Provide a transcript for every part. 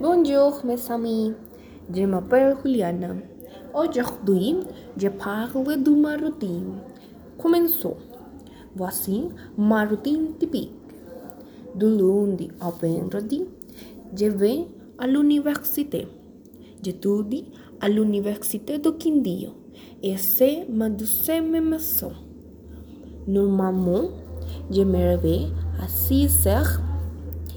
Bonjour mes amis, je m'appelle Juliana. Aujourd'hui, je parle de ma routine. Commençons. Voici ma routine typique. De lundi au vendredi, je vais à l'université. J'étudie à l'université de Quindío et c'est ma deuxième maison. Normalement, je me réveille à 6 heures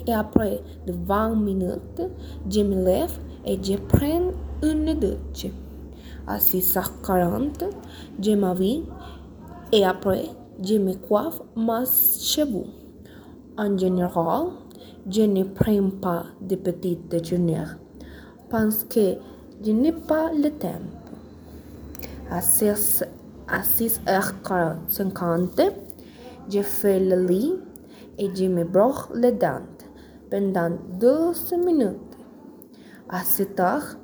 et après de 20 minutes, je me lève et je prends une douche. À 6h40, je m'habille et après, je me coiffe mes cheveux. En général, je ne prends pas de petit déjeuner parce que je n'ai pas le temps. À 6, à 6h50, je fais le lit et je me brosse les dents pendant 12 minutes. À 7 heures,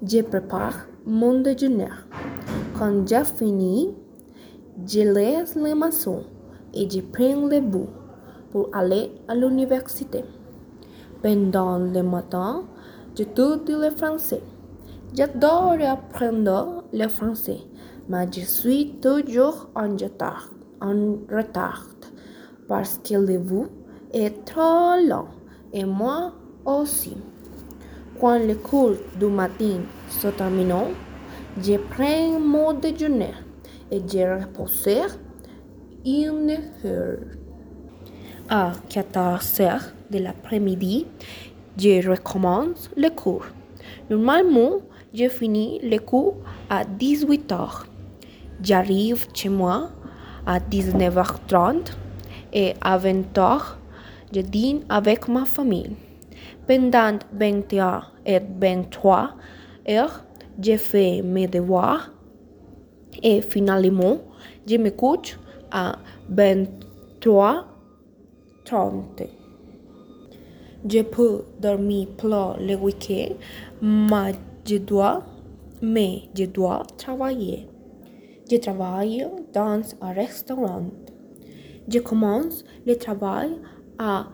je prépare mon déjeuner. Quand j'ai fini, je laisse les maçons et je prends le bus pour aller à l'université. Pendant le matin, j'étudie le français. J'adore apprendre le français, mais je suis toujours en retard, en retard parce que le bus est trop long et moi aussi. Quand le cours du matin se termine, je prends mon déjeuner et je repose une heure. À 14 heures de l'après-midi, je recommence le cours. Normalement, je finis le cours à 18 heures. J'arrive chez moi à 19h30 et à 20 je dîne avec ma famille. Pendant 21 et 23 heures, je fais mes devoirs et finalement, je me couche à 23 30. Je peux dormir plus le week-end, mais je dois, mais je dois travailler. Je travaille dans un restaurant. Je commence le travail à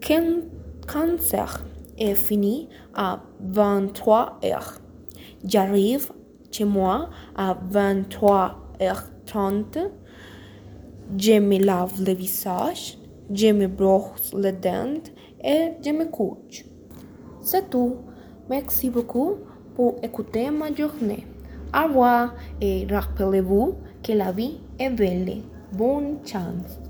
15 heures et finis à 23 heures. J'arrive chez moi à 23h30. Je me lave le visage, je me brosse les dents et je me couche. C'est tout. Merci beaucoup pour écouter ma journée. Au revoir et rappelez-vous que la vie est belle. Bonne chance.